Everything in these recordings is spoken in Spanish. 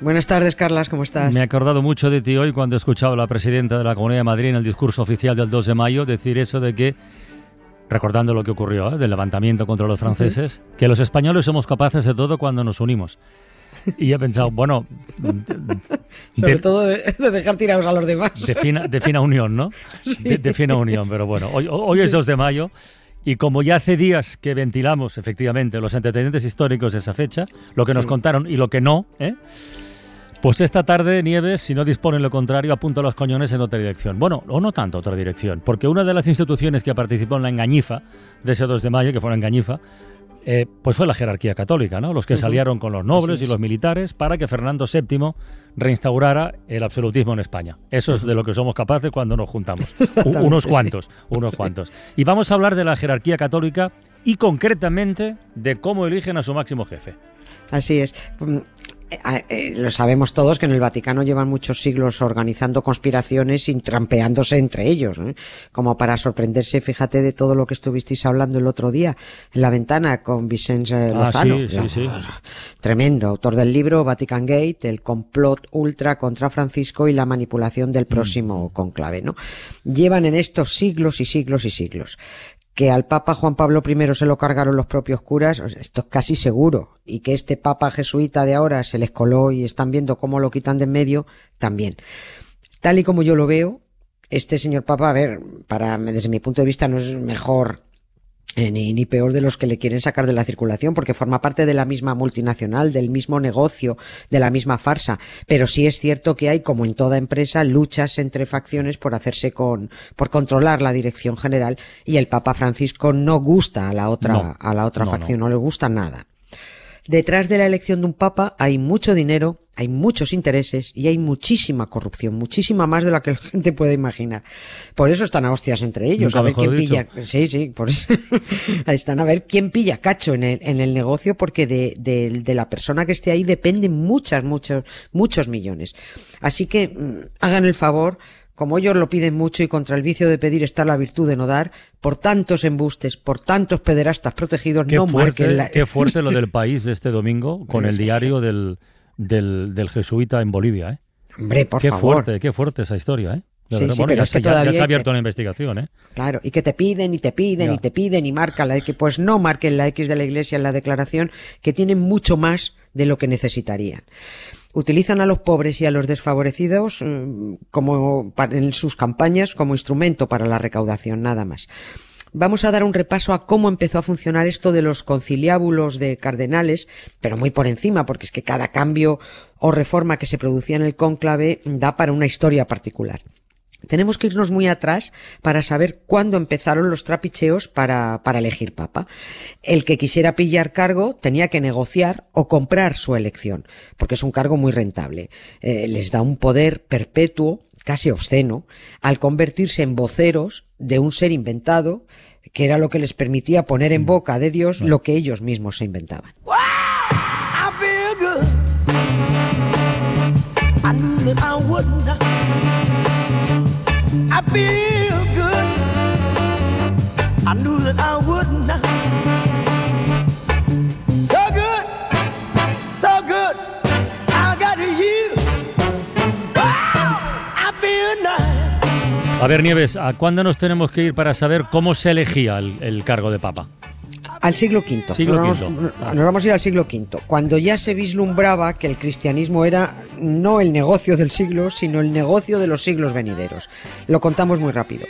Buenas tardes, Carlas, ¿cómo estás? Me he acordado mucho de ti hoy cuando he escuchado a la presidenta de la Comunidad de Madrid en el discurso oficial del 2 de mayo decir eso de que, recordando lo que ocurrió, ¿eh? del levantamiento contra los franceses, que los españoles somos capaces de todo cuando nos unimos. Y he pensado, bueno... Sobre de, todo de, dejar tirados a los demás. De fina, de fina unión, ¿no? Sí. De, de, fina unión, pero bueno, hoy, hoy es 2 de mayo y como ya hace días que ventilamos efectivamente los antecedentes históricos de esa fecha, lo que nos contaron y lo que no, ¿eh? Pues esta tarde Nieves, si no disponen lo contrario, apunta los coñones en otra dirección. Bueno, o no tanto otra dirección, porque una de las instituciones que participó en la engañifa de ese 2 de mayo, que fue la engañifa, eh, pues fue la jerarquía católica, ¿no? Los que uh -huh. salieron con los nobles y los militares para que Fernando VII reinstaurara el absolutismo en España. Eso es de lo que somos capaces cuando nos juntamos. unos cuantos, unos cuantos. Y vamos a hablar de la jerarquía católica y concretamente de cómo eligen a su máximo jefe. Así es. Eh, eh, lo sabemos todos que en el Vaticano llevan muchos siglos organizando conspiraciones y trampeándose entre ellos, ¿eh? como para sorprenderse, fíjate, de todo lo que estuvisteis hablando el otro día en la ventana con Vicente Lozano. Ah, sí, sí, sí. Tremendo, autor del libro Vatican Gate, el complot ultra contra Francisco y la manipulación del próximo mm. conclave, ¿no? Llevan en estos siglos y siglos y siglos que al Papa Juan Pablo I se lo cargaron los propios curas, esto es casi seguro, y que este Papa jesuita de ahora se les coló y están viendo cómo lo quitan de en medio, también. Tal y como yo lo veo, este señor Papa, a ver, para, desde mi punto de vista no es mejor eh, ni, ni, peor de los que le quieren sacar de la circulación, porque forma parte de la misma multinacional, del mismo negocio, de la misma farsa. Pero sí es cierto que hay, como en toda empresa, luchas entre facciones por hacerse con, por controlar la dirección general, y el Papa Francisco no gusta a la otra, no, a la otra no, facción, no. no le gusta nada. Detrás de la elección de un papa hay mucho dinero, hay muchos intereses y hay muchísima corrupción, muchísima más de la que la gente puede imaginar. Por eso están a hostias entre ellos, Nunca a ver quién dicho. pilla. Sí, sí, por eso están a ver quién pilla cacho en el, en el negocio, porque de, de, de, la persona que esté ahí dependen muchas, muchos, muchos millones. Así que mmm, hagan el favor, como ellos lo piden mucho y contra el vicio de pedir está la virtud de no dar, por tantos embustes, por tantos pederastas protegidos, qué no fuerte, marquen la... Qué fuerte lo del país de este domingo con el diario del, del, del jesuita en Bolivia, ¿eh? Hombre, por qué favor. fuerte, qué fuerte esa historia, ¿eh? Sí, bueno, sí, pero ya, es que ya, todavía ya se ha abierto una investigación, ¿eh? Claro, y que te piden y te piden Ya. y te piden y marcan la X, pues no marquen la X de la iglesia en la declaración, que tienen mucho más de lo que necesitarían. Utilizan a los pobres y a los desfavorecidos mm, como pa- en sus campañas como instrumento para la recaudación, nada más. Vamos a dar un repaso a cómo empezó a funcionar esto de los conciliábulos de cardenales, pero muy por encima, porque es que cada cambio o reforma que se producía en el cónclave da para una historia particular. Tenemos que irnos muy atrás para saber cuándo empezaron los trapicheos para, para elegir papa. El que quisiera pillar cargo tenía que negociar o comprar su elección, porque es un cargo muy rentable. Eh, les da un poder perpetuo, casi obsceno, al convertirse en voceros de un ser inventado, que era lo que les permitía poner en boca de Dios lo que ellos mismos se inventaban. I A ver, Nieves, ¿a cuándo nos tenemos que ir para saber cómo se elegía el, el cargo de papa? Al siglo V. Siglo nos, V. nos vamos a ir al siglo V, cuando ya se vislumbraba que el cristianismo era no el negocio del siglo, sino el negocio de los siglos venideros. Lo contamos muy rápido.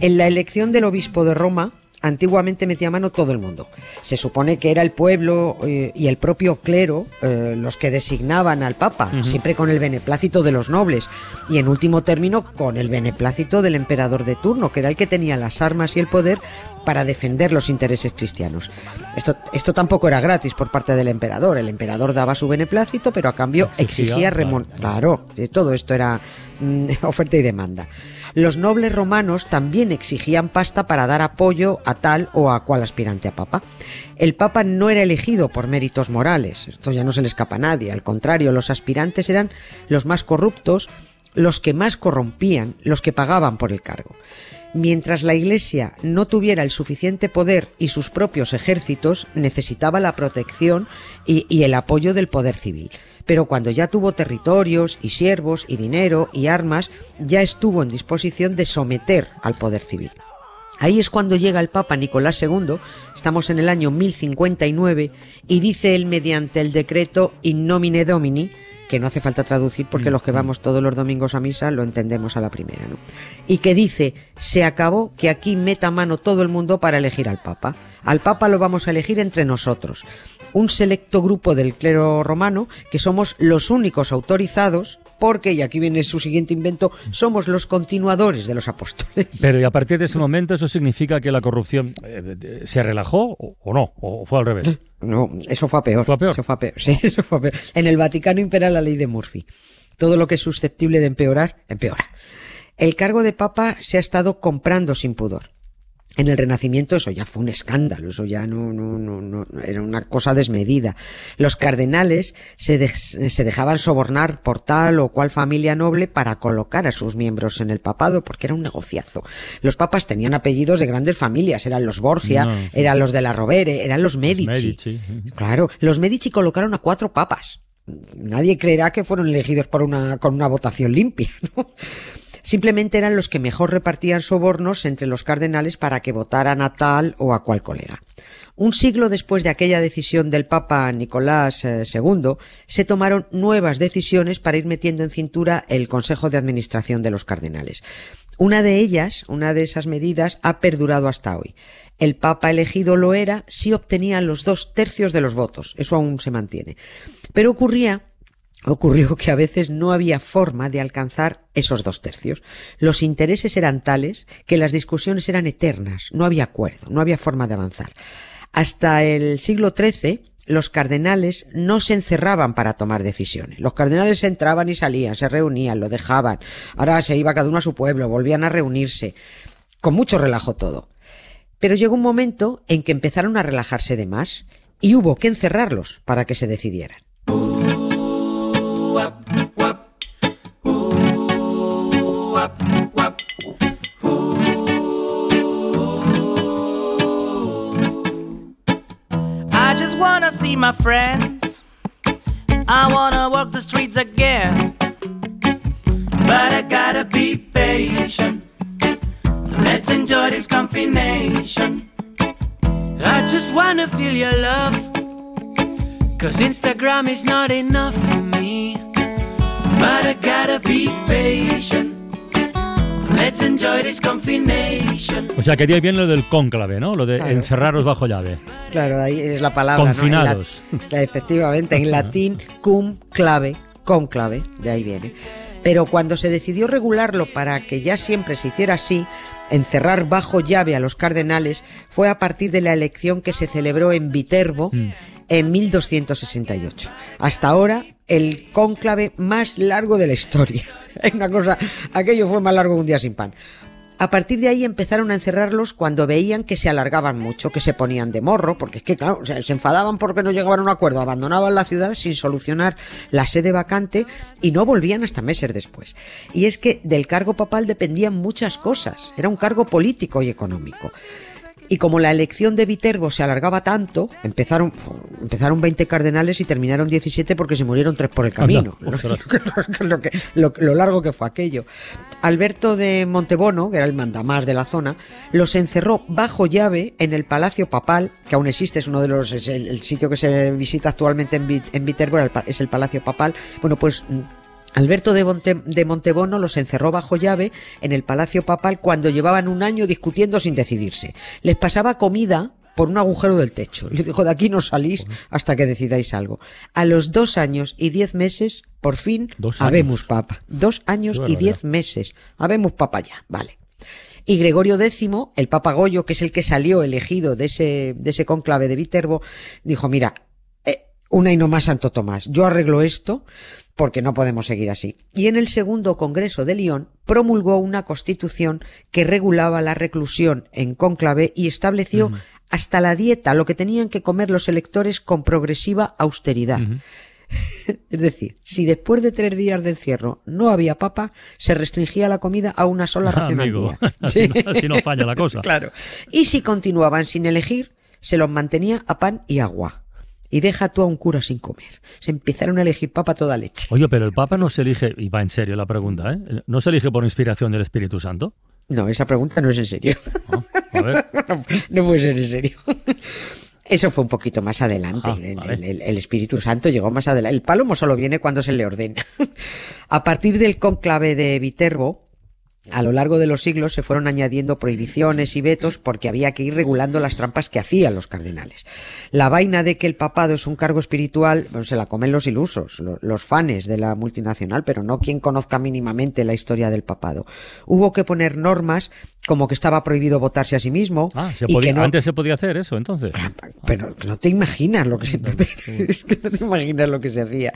En la elección del obispo de Roma, antiguamente metía mano todo el mundo. Se supone que era el pueblo eh, y el propio clero eh, los que designaban al Papa, siempre con el beneplácito de los nobles y en último término con el beneplácito del emperador de turno, que era el que tenía las armas y el poder para defender los intereses cristianos. Esto, esto tampoco era gratis por parte del emperador. El emperador daba su beneplácito, pero a cambio Exigía, exigía remon- Claro, eh, todo esto era mm, oferta y demanda. Los nobles romanos también exigían pasta para dar apoyo a tal o a cual aspirante a papa. El papa no era elegido por méritos morales, esto ya no se le escapa a nadie, al contrario, los aspirantes eran los más corruptos, los que más corrompían, los que pagaban por el cargo. Mientras la Iglesia no tuviera el suficiente poder y sus propios ejércitos, necesitaba la protección y, y el apoyo del poder civil. Pero cuando ya tuvo territorios y siervos y dinero y armas, ya estuvo en disposición de someter al poder civil. Ahí es cuando llega el Papa Nicolás II, estamos en el año 1059, y dice él mediante el decreto In nomine Domini, que no hace falta traducir porque los que vamos todos los domingos a misa lo entendemos a la primera, ¿no? Y que dice, se acabó que aquí meta mano todo el mundo para elegir al Papa. Al Papa lo vamos a elegir entre nosotros. Un selecto grupo del clero romano que somos los únicos autorizados porque, y aquí viene su siguiente invento, somos los continuadores de los apóstoles. Pero y a partir de ese momento eso significa que la corrupción eh, se relajó o, o no, o fue al revés. No, eso fue a peor. ¿Fue a peor? Eso fue a peor. Sí, eso fue a peor. En el Vaticano impera la ley de Murphy. Todo lo que es susceptible de empeorar, empeora. El cargo de papa se ha estado comprando sin pudor. En el Renacimiento eso ya fue un escándalo, eso ya no, no, no, no era una cosa desmedida. Los cardenales se, de- se dejaban sobornar por tal o cual familia noble para colocar a sus miembros en el papado, porque era un negociazo. Los papas tenían apellidos de grandes familias, eran los Borgia, No. eran los de la Rovere, eran los Medici. Medici. Claro, los Medici colocaron a cuatro papas. Nadie creerá que fueron elegidos por una, con una votación limpia, ¿no? Simplemente eran los que mejor repartían sobornos entre los cardenales para que votaran a tal o a cual colega. Un siglo después de aquella decisión del Papa Nicolás eh, II, se tomaron nuevas decisiones para ir metiendo en cintura el Consejo de Administración de los cardenales. Una de ellas, una de esas medidas, ha perdurado hasta hoy. El Papa elegido lo era si obtenía los dos tercios de los votos. Eso aún se mantiene. Pero ocurría Ocurrió que a veces no había forma de alcanzar esos dos tercios. Los intereses eran tales que las discusiones eran eternas, no había acuerdo, no había forma de avanzar. Hasta el siglo XIII, los cardenales no se encerraban para tomar decisiones. Los cardenales entraban y salían, se reunían, lo dejaban. Ahora se iba cada uno a su pueblo, volvían a reunirse. Con mucho relajo todo. Pero llegó un momento en que empezaron a relajarse de más y hubo que encerrarlos para que se decidieran. See my friends. I wanna walk the streets again. But I gotta be patient. Let's enjoy this combination. I just wanna feel your love. Cause Instagram is not enough for me. But I gotta be patient. Let's enjoy this combination. O sea, que viene lo del cónclave, ¿no? Lo de Claro. encerraros bajo llave. Claro, ahí es la palabra. ¿no? En Confinados. la- efectivamente, en latín, cum clave, conclave, de ahí viene. Pero cuando se decidió regularlo para que ya siempre se hiciera así, encerrar bajo llave a los cardenales, fue a partir de la elección que se celebró en Viterbo Mm. En 1268. Hasta ahora, el cónclave más largo de la historia. Una cosa, aquello fue más largo que un día sin pan. A partir de ahí empezaron a encerrarlos cuando veían que se alargaban mucho, que se ponían de morro, porque es que, claro, se enfadaban porque no llegaban a un acuerdo, abandonaban la ciudad sin solucionar la sede vacante y no volvían hasta meses después. Y es que del cargo papal dependían muchas cosas, era un cargo político y económico. Y como la elección de Viterbo se alargaba tanto, empezaron, empezaron 20 cardenales y terminaron 17 porque se murieron tres por el camino. Anda, lo, que- lo- lo largo que fue aquello. Alberto de Montebono, que era el mandamás de la zona, los encerró bajo llave en el Palacio Papal, que aún existe, es uno de los, es el, el sitio que se visita actualmente en, en Viterbo, es el Palacio Papal. Bueno, pues Alberto de, Monte- de Montebono los encerró bajo llave en el Palacio Papal cuando llevaban un año discutiendo sin decidirse. Les pasaba comida por un agujero del techo. Le dijo, de aquí no salís hasta que decidáis algo. A los dos años y diez meses, por fin, Dos habemos papa. Dos años y diez meses. Habemos papa ya, vale. Y Gregorio X, el Papa Goyo, que es el que salió elegido de ese, de ese conclave de Viterbo, dijo, mira, eh, una y no más Santo Tomás, yo arreglo esto porque no podemos seguir así. Y en el segundo Congreso de Lyon promulgó una constitución que regulaba la reclusión en conclave y estableció hasta la dieta, lo que tenían que comer los electores con progresiva austeridad. Es decir, si después de tres días de encierro no había papa, se restringía la comida a una sola Ah, ración amigo, al día. así, Sí. no, así no falla la cosa. Claro. Y si continuaban sin elegir, se los mantenía a pan y agua. Y deja tú a un cura sin comer. Se empezaron a elegir papa toda leche. Oye, pero el Papa no se elige, y va en serio la pregunta, ¿eh? ¿No se elige por inspiración del Espíritu Santo? No, esa pregunta no es en serio. Ah, a ver. No, no puede ser en serio. Eso fue un poquito más adelante. Ah, el, vale. el- el- el Espíritu Santo llegó más adelante. El palomo solo viene cuando se le ordena. A partir del conclave de Viterbo, a lo largo de los siglos se fueron añadiendo prohibiciones y vetos porque había que ir regulando las trampas que hacían los cardenales. La vaina de que el papado es un cargo espiritual se la comen los ilusos, lo- los fanes de la multinacional, pero no quien conozca mínimamente la historia del papado. Hubo que poner normas como que estaba prohibido votarse a sí mismo. Ah, se y que no- antes se podía hacer eso, entonces. Ah, Pero no te imaginas lo que se, no te, es que no te imaginas lo que se hacía.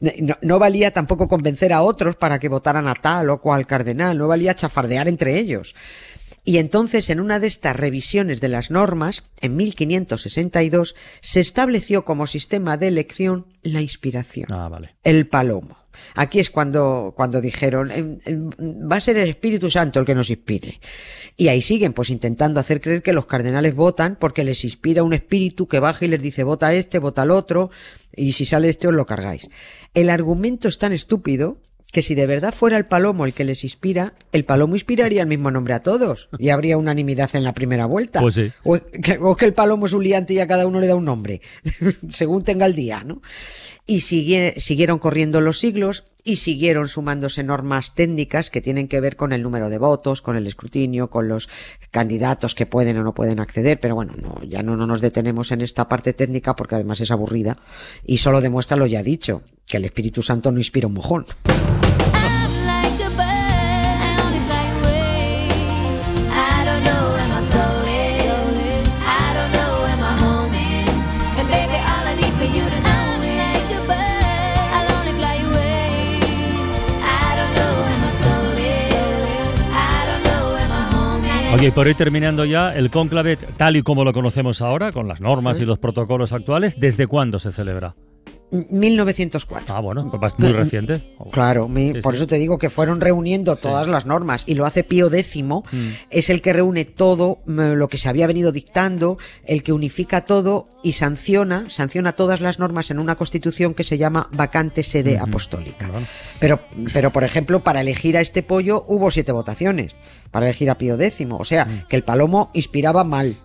No, no valía tampoco convencer a otros para que votaran a tal o cual cardenal, no valía chafardear entre ellos. Y entonces, en una de estas revisiones de las normas, en 1562, se estableció como sistema de elección la inspiración Ah, vale. el palomo. Aquí es cuando, cuando dijeron, "Em, em, va a ser el Espíritu Santo el que nos inspire. Y ahí siguen, pues intentando hacer creer que los cardenales votan porque les inspira un espíritu que baja y les dice, vota este, vota al otro, y si sale este os lo cargáis. El argumento es tan estúpido que si de verdad fuera el palomo el que les inspira, el palomo inspiraría el mismo nombre a todos y habría unanimidad en la primera vuelta. Pues sí. O que, o que el palomo es un liante y a cada uno le da un nombre, según tenga el día, ¿no? Y sigue- siguieron corriendo los siglos y siguieron sumándose normas técnicas que tienen que ver con el número de votos, con el escrutinio, con los candidatos que pueden o no pueden acceder, pero bueno, no, ya no, no nos detenemos en esta parte técnica porque además es aburrida y solo demuestra lo ya dicho, que el Espíritu Santo no inspira un mojón. Oye, y por ir terminando ya, el cónclave, tal y como lo conocemos ahora, con las normas y los protocolos actuales, ¿desde cuándo se celebra? 1904. Ah, bueno, pues es muy reciente. Claro, mi- Sí, por sí. eso te digo que fueron reuniendo todas las normas y lo hace Pío X, Mm. es el que reúne todo mm, lo que se había venido dictando, el que unifica todo y sanciona, sanciona todas las normas en una constitución que se llama vacante sede apostólica. Pero, pero, por ejemplo, para elegir a este pollo hubo siete votaciones, para elegir a Pío X, o sea, Mm. que el palomo inspiraba mal,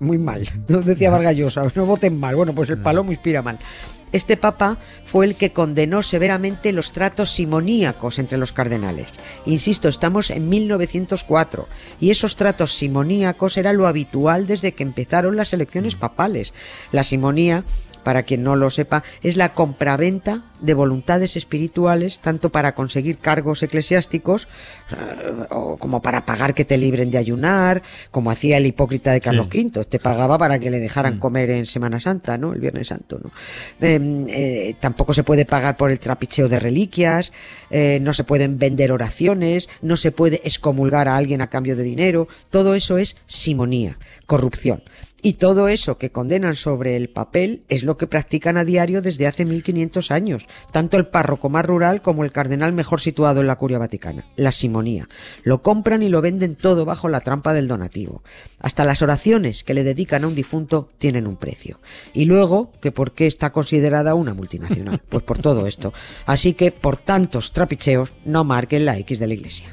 muy mal. No decía Vargas Llosa, no voten mal, bueno, pues el palomo inspira mal. Este papa fue el que condenó severamente los tratos simoníacos entre los cardenales. Insisto, estamos en 1904 y esos tratos simoníacos era lo habitual desde que empezaron las elecciones papales. La simonía para quien no lo sepa, es la compraventa de voluntades espirituales, tanto para conseguir cargos eclesiásticos, eh, o como para pagar que te libren de ayunar, como hacía el hipócrita de Carlos Sí. V, te pagaba para que le dejaran comer en Semana Santa, ¿no? El Viernes Santo, ¿no? Eh, eh, tampoco se puede pagar por el trapicheo de reliquias, eh, no se pueden vender oraciones, no se puede excomulgar a alguien a cambio de dinero, todo eso es simonía, corrupción. Y todo eso que condenan sobre el papel es lo que practican a diario desde hace 1500 años, tanto el párroco más rural como el cardenal mejor situado en la curia vaticana, la simonía. Lo compran y lo venden todo bajo la trampa del donativo. Hasta las oraciones que le dedican a un difunto tienen un precio. Y luego, que por qué está considerada una multinacional, pues por todo esto. Así que, por tantos trapicheos, no marquen la X de la iglesia.